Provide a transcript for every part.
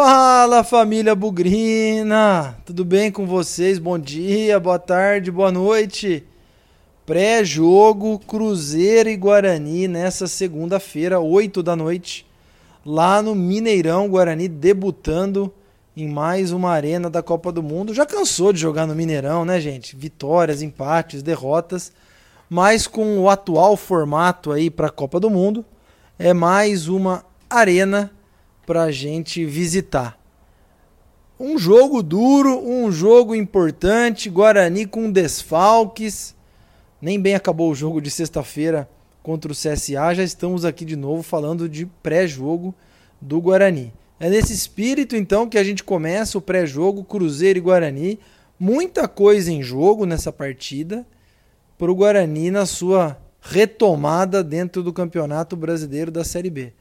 Fala família Bugrina, tudo bem com vocês? Bom dia, boa tarde, boa noite. Pré-jogo Cruzeiro e Guarani nessa segunda-feira, 8 da noite, lá no Mineirão. Guarani debutando em mais uma arena da Copa do Mundo. Já cansou de jogar no Mineirão, né, gente? Vitórias, empates, derrotas. Mas com o atual formato aí para a Copa do Mundo, é mais uma arena para a gente visitar. Um jogo duro, um jogo importante, Guarani com desfalques. Nem bem acabou o jogo de sexta-feira contra o CSA, já estamos aqui de novo falando de pré-jogo do Guarani. É nesse espírito então que a gente começa o pré-jogo Cruzeiro e Guarani. Muita coisa em jogo nessa partida para o Guarani na sua retomada dentro do Campeonato Brasileiro da Série B.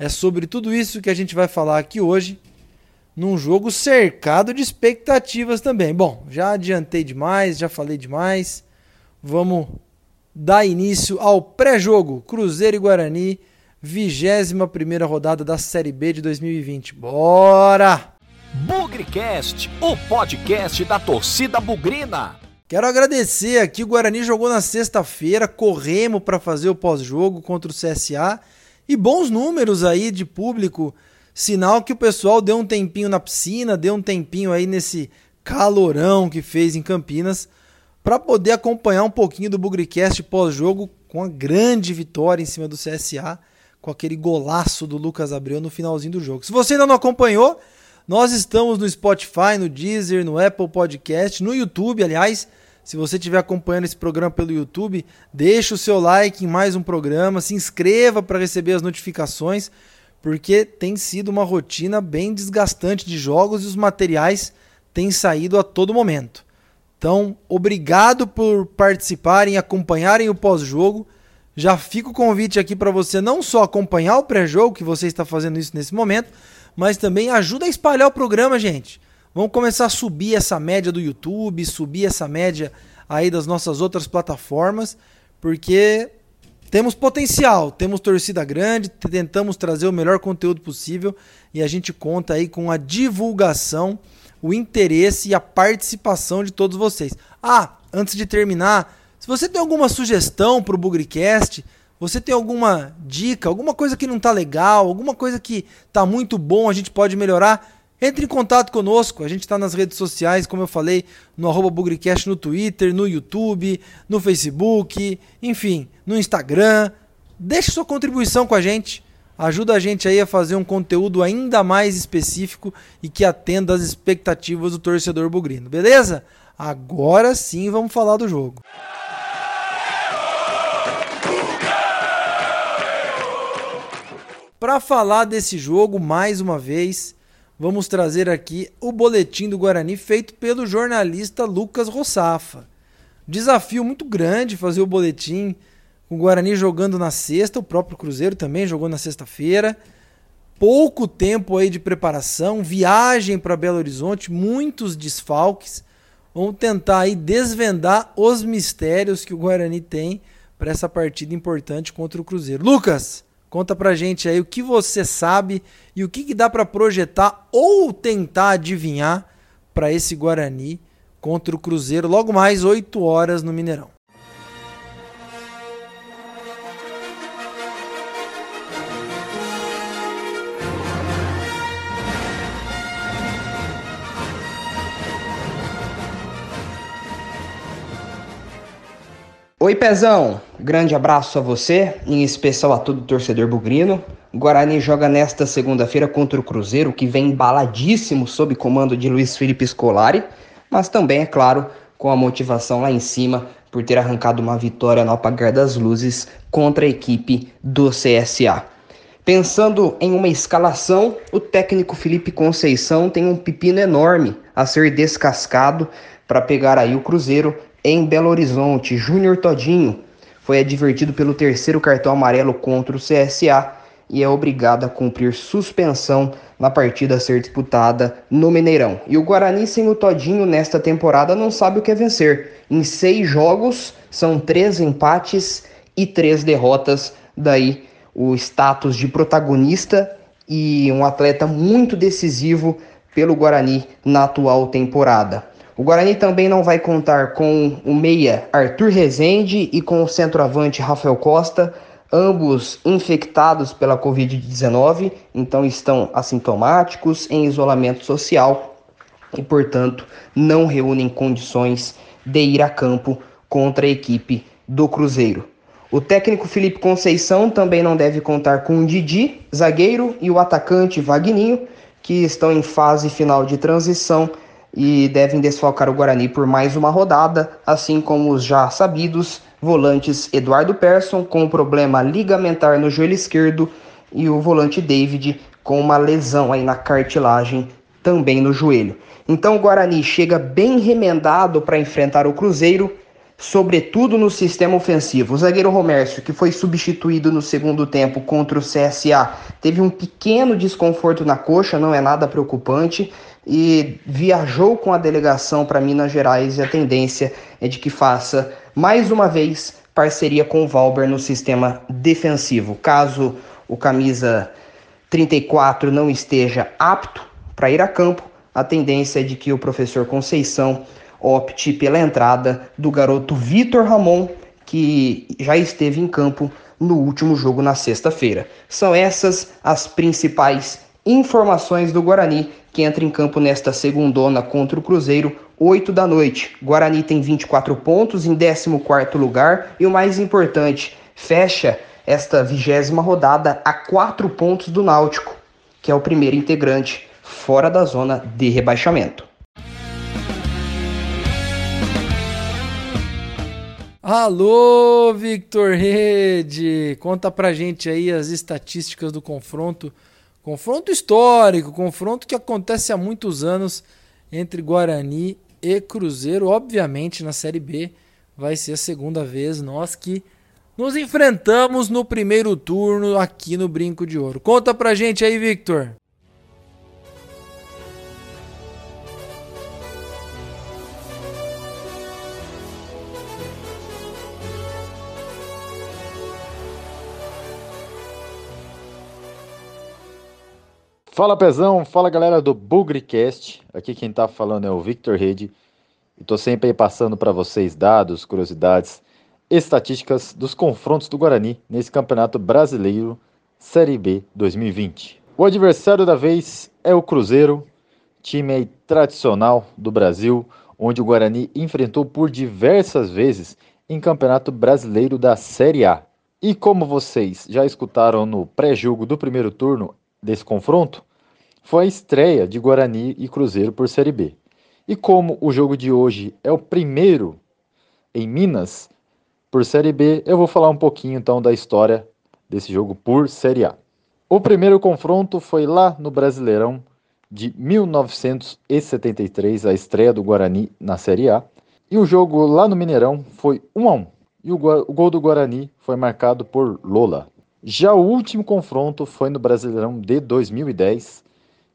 É sobre tudo isso que a gente vai falar aqui hoje, num jogo cercado de expectativas também. Bom, já adiantei demais, já falei demais. Vamos dar início ao pré-jogo Cruzeiro e Guarani, 21 primeira rodada da Série B de 2020. Bora! Bugrecast, o podcast da torcida bugrina. Quero agradecer aqui, o Guarani jogou na sexta-feira, corremos para fazer o pós-jogo contra o CSA e bons números aí de público, sinal que o pessoal deu um tempinho na piscina, deu um tempinho aí nesse calorão que fez em Campinas para poder acompanhar um pouquinho do Bugricast pós-jogo com a grande vitória em cima do CSA, com aquele golaço do Lucas Abreu no finalzinho do jogo. Se você ainda não acompanhou, nós estamos no Spotify, no Deezer, no Apple Podcast, no YouTube, aliás. Se você estiver acompanhando esse programa pelo YouTube, deixe o seu like em mais um programa, se inscreva para receber as notificações, porque tem sido uma rotina bem desgastante de jogos e os materiais têm saído a todo momento. Então, obrigado por participarem acompanharem o pós-jogo. Já fica o convite aqui para você não só acompanhar o pré-jogo, que você está fazendo isso nesse momento, mas também ajuda a espalhar o programa, gente. Vamos começar a subir essa média do YouTube, subir essa média aí das nossas outras plataformas, porque temos potencial, temos torcida grande, tentamos trazer o melhor conteúdo possível e a gente conta aí com a divulgação, o interesse e a participação de todos vocês. Ah, antes de terminar, se você tem alguma sugestão para o Bugricast, você tem alguma dica, alguma coisa que não está legal, alguma coisa que está muito bom, a gente pode melhorar, entre em contato conosco, a gente está nas redes sociais, como eu falei, no arroba no Twitter, no YouTube, no Facebook, enfim, no Instagram. Deixe sua contribuição com a gente. Ajuda a gente aí a fazer um conteúdo ainda mais específico e que atenda às expectativas do torcedor bugrino, beleza? Agora sim vamos falar do jogo. Para falar desse jogo, mais uma vez, vamos trazer aqui o boletim do Guarani feito pelo jornalista Lucas Rossafa. Desafio muito grande fazer o boletim com o Guarani jogando na sexta, o próprio Cruzeiro também jogou na sexta-feira. Pouco tempo aí de preparação, viagem para Belo Horizonte, muitos desfalques. Vamos tentar aí desvendar os mistérios que o Guarani tem para essa partida importante contra o Cruzeiro. Lucas, Conta pra gente aí o que você sabe e o que, que dá para projetar ou tentar adivinhar para esse Guarani contra o Cruzeiro logo mais 8 horas no Mineirão. Oi, Pezão! Grande abraço a você, em especial a todo torcedor bugrino. Guarani joga nesta segunda-feira contra o Cruzeiro, que vem embaladíssimo sob comando de Luiz Felipe Scolari, mas também, é claro, com a motivação lá em cima por ter arrancado uma vitória no apagar das luzes contra a equipe do CSA. Pensando em uma escalação, o técnico Felipe Conceição tem um pepino enorme a ser descascado para pegar aí o Cruzeiro em Belo Horizonte. Júnior Todinho foi advertido pelo terceiro cartão amarelo contra o CSA e é obrigado a cumprir suspensão na partida a ser disputada no Mineirão. E o Guarani sem o Todinho nesta temporada não sabe o que é vencer. Em seis jogos são três empates e três derrotas. Daí o status de protagonista e um atleta muito decisivo pelo Guarani na atual temporada. O Guarani também não vai contar com o meia Arthur Rezende e com o centroavante Rafael Costa, ambos infectados pela Covid-19, então estão assintomáticos, em isolamento social e, portanto, não reúnem condições de ir a campo contra a equipe do Cruzeiro. O técnico Felipe Conceição também não deve contar com o Didi, zagueiro, e o atacante Vagninho, que estão em fase final de transição e devem desfalcar o Guarani por mais uma rodada, assim como os já sabidos volantes Eduardo Persson com problema ligamentar no joelho esquerdo e o volante David com uma lesão aí na cartilagem também no joelho. Então o Guarani chega bem remendado para enfrentar o Cruzeiro, sobretudo no sistema ofensivo. O zagueiro Romércio, que foi substituído no segundo tempo contra o CSA, teve um pequeno desconforto na coxa, não é nada preocupante e viajou com a delegação para Minas Gerais e a tendência é de que faça mais uma vez parceria com o Valber no sistema defensivo. Caso o camisa 34 não esteja apto para ir a campo, a tendência é de que o professor Conceição opte pela entrada do garoto Vitor Ramon, que já esteve em campo no último jogo na sexta-feira. São essas as principais informações do Guarani que entra em campo nesta segundona contra o Cruzeiro, 8 da noite. Guarani tem 24 pontos em 14º lugar e o mais importante, fecha esta vigésima rodada a 4 pontos do Náutico, que é o primeiro integrante fora da zona de rebaixamento. Alô, Victor Rede! Conta pra gente aí as estatísticas do confronto Confronto histórico, confronto que acontece há muitos anos entre Guarani e Cruzeiro. Obviamente, na Série B vai ser a segunda vez nós que nos enfrentamos no primeiro turno aqui no Brinco de Ouro. Conta pra gente aí, Victor. Fala Pezão, fala galera do Bugrecast. Aqui quem tá falando é o Victor Rede. E tô sempre aí passando para vocês dados, curiosidades, estatísticas dos confrontos do Guarani nesse Campeonato Brasileiro Série B 2020. O adversário da vez é o Cruzeiro, time tradicional do Brasil, onde o Guarani enfrentou por diversas vezes em Campeonato Brasileiro da Série A. E como vocês já escutaram no pré-jogo do primeiro turno desse confronto, foi a estreia de Guarani e Cruzeiro por Série B. E como o jogo de hoje é o primeiro em Minas por Série B, eu vou falar um pouquinho então da história desse jogo por Série A. O primeiro confronto foi lá no Brasileirão de 1973, a estreia do Guarani na Série A. E o jogo lá no Mineirão foi 1 a 1. E o, gol do Guarani foi marcado por Lola. Já o último confronto foi no Brasileirão de 2010,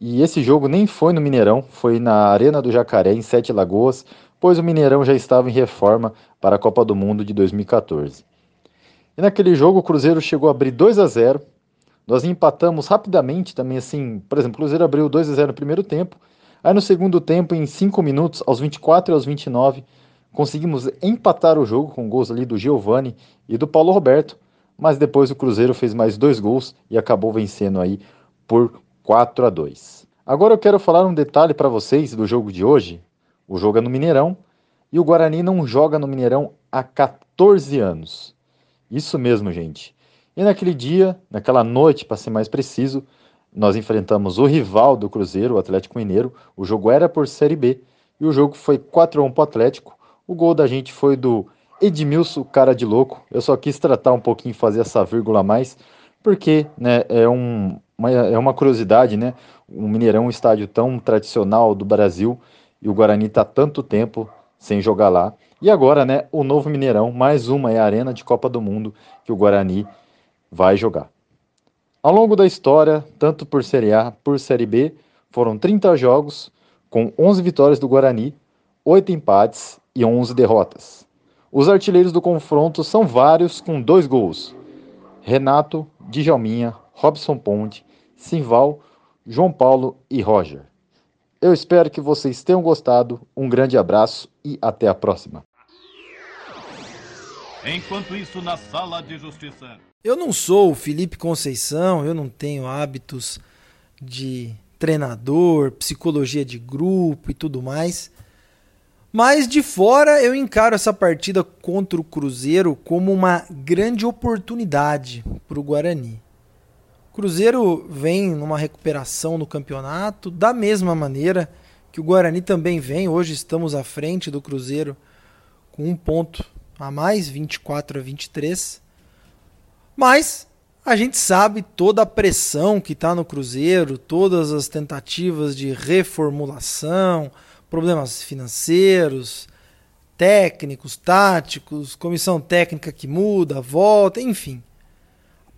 e esse jogo nem foi no Mineirão, foi na Arena do Jacaré, em Sete Lagoas, pois o Mineirão já estava em reforma para a Copa do Mundo de 2014. E naquele jogo o Cruzeiro chegou a abrir 2 a 0. Nós empatamos rapidamente também, assim, por exemplo, o Cruzeiro abriu 2 a 0 no primeiro tempo. Aí no segundo tempo, em 5 minutos, aos 24 e aos 29, conseguimos empatar o jogo com gols ali do Giovani e do Paulo Roberto. Mas depois o Cruzeiro fez mais dois gols e acabou vencendo aí por 4 a 2. Agora eu quero falar um detalhe para vocês do jogo de hoje. O jogo é no Mineirão e o Guarani não joga no Mineirão há 14 anos. Isso mesmo, gente. E naquele dia, naquela noite, para ser mais preciso, nós enfrentamos o rival do Cruzeiro, o Atlético Mineiro. O jogo era por Série B e o jogo foi 4 a 1 para o Atlético. O gol da gente foi do Edmilson, cara de louco. Eu só quis tratar um pouquinho, fazer essa vírgula a mais, porque né, é um, uma, é uma curiosidade, né? O Mineirão é um estádio tão tradicional do Brasil e o Guarani está tanto tempo sem jogar lá. E agora, né, o novo Mineirão, mais uma é a Arena de Copa do Mundo que o Guarani vai jogar. Ao longo da história, tanto por Série A por Série B, foram 30 jogos com 11 vitórias do Guarani, 8 empates e 11 derrotas. Os artilheiros do confronto são vários com dois gols. Renato, Djalminha, Robson Ponte, Simval, João Paulo e Roger. Eu espero que vocês tenham gostado. Um grande abraço e até a próxima. Enquanto isso, na sala de justiça. Eu não sou o Felipe Conceição, eu não tenho hábitos de treinador, psicologia de grupo e tudo mais. Mas de fora eu encaro essa partida contra o Cruzeiro como uma grande oportunidade para o Guarani. Cruzeiro vem numa recuperação no campeonato, da mesma maneira que o Guarani também vem. Hoje estamos à frente do Cruzeiro com um ponto a mais, 24 a 23. Mas a gente sabe toda a pressão que está no Cruzeiro, todas as tentativas de reformulação, problemas financeiros, técnicos, táticos, comissão técnica que muda, volta, enfim.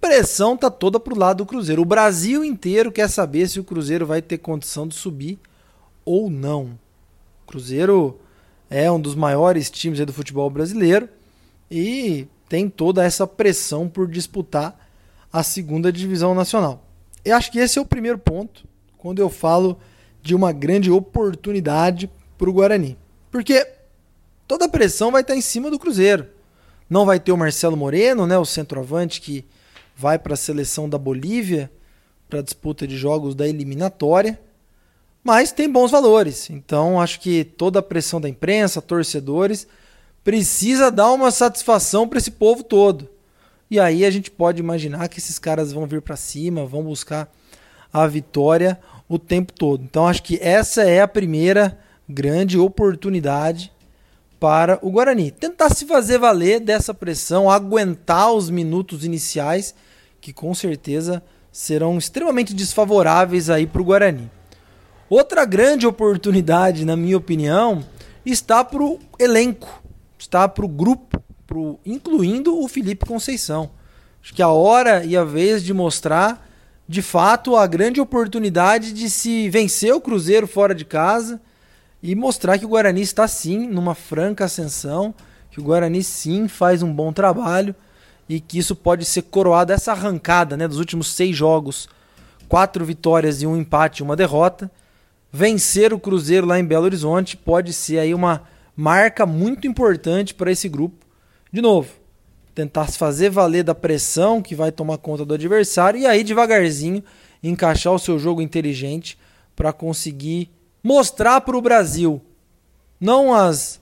Pressão está toda para o lado do Cruzeiro. O Brasil inteiro quer saber se o Cruzeiro vai ter condição de subir ou não. O Cruzeiro é um dos maiores times do futebol brasileiro e tem toda essa pressão por disputar a segunda divisão nacional. Eu acho que esse é o primeiro ponto quando eu falo de uma grande oportunidade para o Guarani. Porque toda a pressão vai estar em cima do Cruzeiro. Não vai ter o Marcelo Moreno, né, o centroavante que vai para a seleção da Bolívia para a disputa de jogos da eliminatória mas tem bons valores. Então acho que toda a pressão da imprensa, torcedores, precisa dar uma satisfação para esse povo todo. E aí a gente pode imaginar que esses caras vão vir para cima, vão buscar a vitória o tempo todo. Então acho que essa é a primeira grande oportunidade para o Guarani. Tentar se fazer valer dessa pressão, aguentar os minutos iniciais, que com certeza serão extremamente desfavoráveis aí para o Guarani. Outra grande oportunidade, na minha opinião, está para o elenco, está para o grupo, pro, incluindo o Felipe Conceição. Acho que a hora e a vez de mostrar, de fato, a grande oportunidade de se vencer o Cruzeiro fora de casa e mostrar que o Guarani está sim numa franca ascensão, que o Guarani sim faz um bom trabalho e que isso pode ser coroado essa arrancada né, dos últimos seis jogos, quatro vitórias e um empate e uma derrota vencer o Cruzeiro lá em Belo Horizonte pode ser aí uma marca muito importante para esse grupo. De novo, tentar se fazer valer da pressão que vai tomar conta do adversário e aí devagarzinho encaixar o seu jogo inteligente para conseguir mostrar para o Brasil não as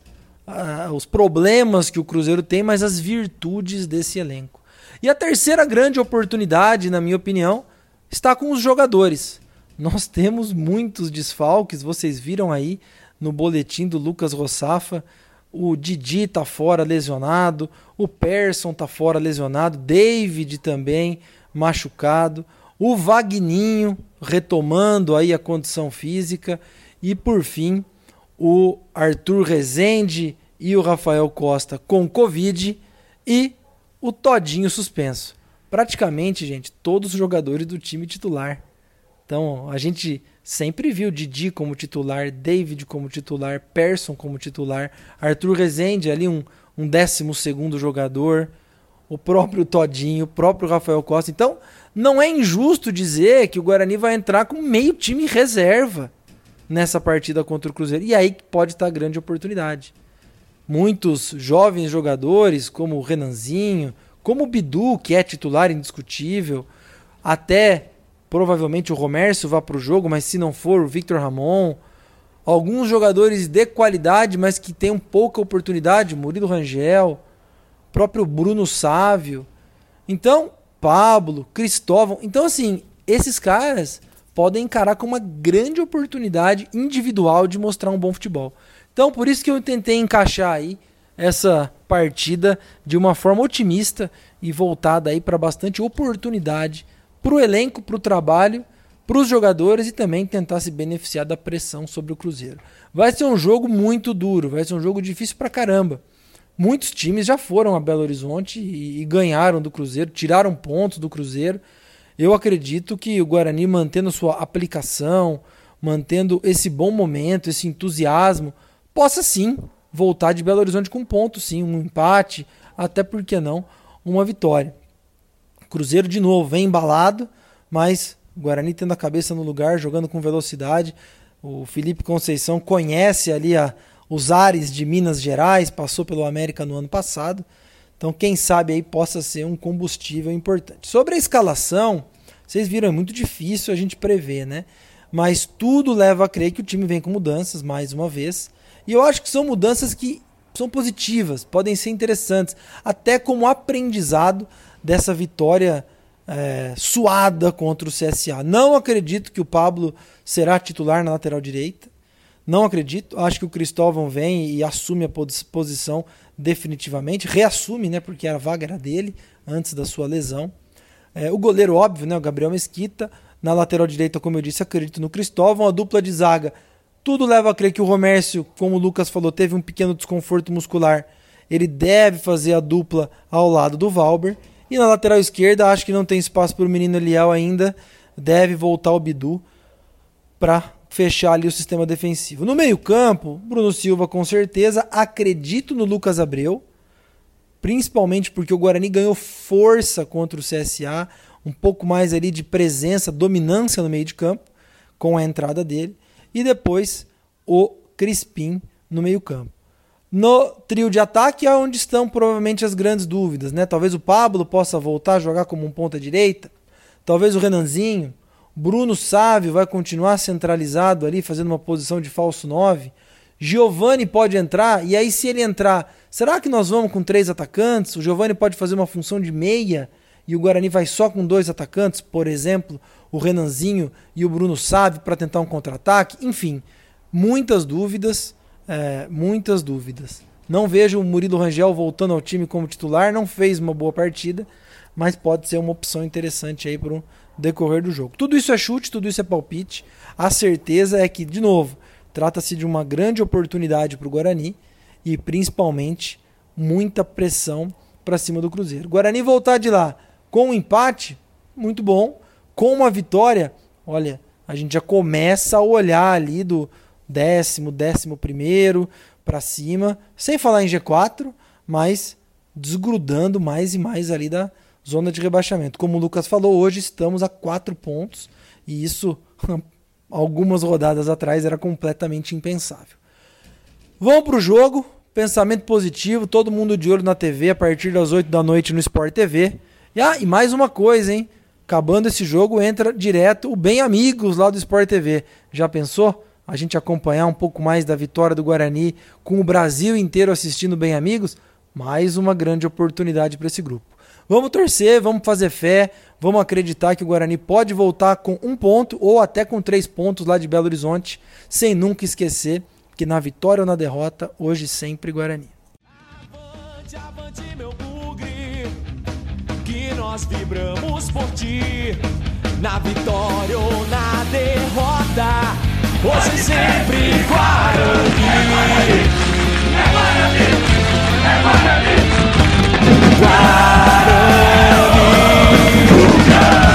os problemas que o Cruzeiro tem, mas as virtudes desse elenco. E a terceira grande oportunidade, na minha opinião, está com os jogadores. Nós temos muitos desfalques, vocês viram aí no boletim do Lucas Rossafa. O Didi tá fora lesionado, o Persson tá fora lesionado, David também machucado, o Vagninho retomando aí a condição física e por fim o Arthur Rezende e o Rafael Costa com Covid e o Todinho suspenso. Praticamente, gente, todos os jogadores do time titular. Então, a gente sempre viu Didi como titular, David como titular, Persson como titular, Arthur Rezende ali um, um décimo segundo jogador, o próprio Todinho, o próprio Rafael Costa. Então, não é injusto dizer que o Guarani vai entrar com meio time reserva nessa partida contra o Cruzeiro. E aí pode estar a grande oportunidade. Muitos jovens jogadores, como o Renanzinho, como o Bidu, que é titular indiscutível, até Provavelmente o Romércio vá para o jogo, mas se não for, o Victor Ramon. Alguns jogadores de qualidade, mas que tenham pouca oportunidade, Murilo Rangel, próprio Bruno Sávio. Então, Pablo, Cristóvão. Então, assim, esses caras podem encarar como uma grande oportunidade individual de mostrar um bom futebol. Então, por isso que eu tentei encaixar aí essa partida de uma forma otimista e voltada aí para bastante oportunidade para o elenco, para o trabalho, para os jogadores e também tentar se beneficiar da pressão sobre o Cruzeiro. Vai ser um jogo muito duro, vai ser um jogo difícil para caramba. Muitos times já foram a Belo Horizonte e, e ganharam do Cruzeiro, tiraram pontos do Cruzeiro. Eu acredito que o Guarani, mantendo sua aplicação, mantendo esse bom momento, esse entusiasmo, possa sim voltar de Belo Horizonte com pontos, sim, um empate, até porque não, uma vitória. Cruzeiro de novo vem embalado, mas Guarani tendo a cabeça no lugar, jogando com velocidade. O Felipe Conceição conhece ali a, os ares de Minas Gerais, passou pelo América no ano passado. Então, quem sabe aí possa ser um combustível importante. Sobre a escalação, vocês viram, é muito difícil a gente prever, né? Mas tudo leva a crer que o time vem com mudanças, mais uma vez. E eu acho que são mudanças que são positivas, podem ser interessantes, até como aprendizado dessa vitória é, suada contra o CSA. Não acredito que o Pablo será titular na lateral direita. Não acredito. Acho que o Cristóvão vem e assume a posição definitivamente. Reassume, né? Porque a vaga era dele antes da sua lesão. É, o goleiro, óbvio, né? O Gabriel Mesquita. Na lateral direita, como eu disse, acredito no Cristóvão. A dupla de zaga. Tudo leva a crer que o Romércio, como o Lucas falou, teve um pequeno desconforto muscular. Ele deve fazer a dupla ao lado do Valber. E na lateral esquerda, acho que não tem espaço para o menino Eliel ainda. Deve voltar o Bidu para fechar ali o sistema defensivo. No meio-campo, Bruno Silva com certeza. Acredito no Lucas Abreu, principalmente porque o Guarani ganhou força contra o CSA, um pouco mais ali de presença, dominância no meio de campo com a entrada dele. E depois o Crispim no meio-campo. No trio de ataque é onde estão provavelmente as grandes dúvidas, né? Talvez o Pablo possa voltar a jogar como um ponta direita, talvez o Renanzinho, Bruno Sávio vai continuar centralizado ali, fazendo uma posição de falso 9. Giovani pode entrar, e aí se ele entrar, será que nós vamos com três atacantes? O Giovani pode fazer uma função de meia e o Guarani vai só com dois atacantes, por exemplo, o Renanzinho e o Bruno Sávio para tentar um contra-ataque? Enfim, muitas dúvidas, é, muitas dúvidas. Não vejo o Murilo Rangel voltando ao time como titular, não fez uma boa partida, mas pode ser uma opção interessante aí para decorrer do jogo. Tudo isso é chute, tudo isso é palpite. A certeza é que, de novo, trata-se de uma grande oportunidade para o Guarani e principalmente muita pressão para cima do Cruzeiro. Guarani voltar de lá com um empate, muito bom. Com uma vitória, olha, a gente já começa a olhar ali do décimo, décimo primeiro para cima, sem falar em G4, mas desgrudando mais e mais ali da, zona de rebaixamento. Como o Lucas falou, hoje estamos a quatro pontos e isso algumas rodadas atrás era completamente impensável. Vamos para o jogo. Pensamento positivo, todo mundo de olho na TV a partir das 8 da noite no Sport TV. E, ah, e mais uma coisa, hein? Acabando esse jogo, entra direto o Bem Amigos lá do Sport TV. Já pensou? A gente acompanhar um pouco mais da vitória do Guarani com o Brasil inteiro assistindo Bem Amigos? Mais uma grande oportunidade para esse grupo. Vamos torcer, vamos fazer fé, vamos acreditar que o Guarani pode voltar com um ponto ou até com três pontos lá de Belo Horizonte, sem nunca esquecer que na vitória ou na derrota, hoje sempre Guarani. Avante, avante, meu bugre, que nós vibramos por ti, na vitória ou na derrota, hoje sempre Guarani. É Guarani, é Guarani, é Guarani. inside of me.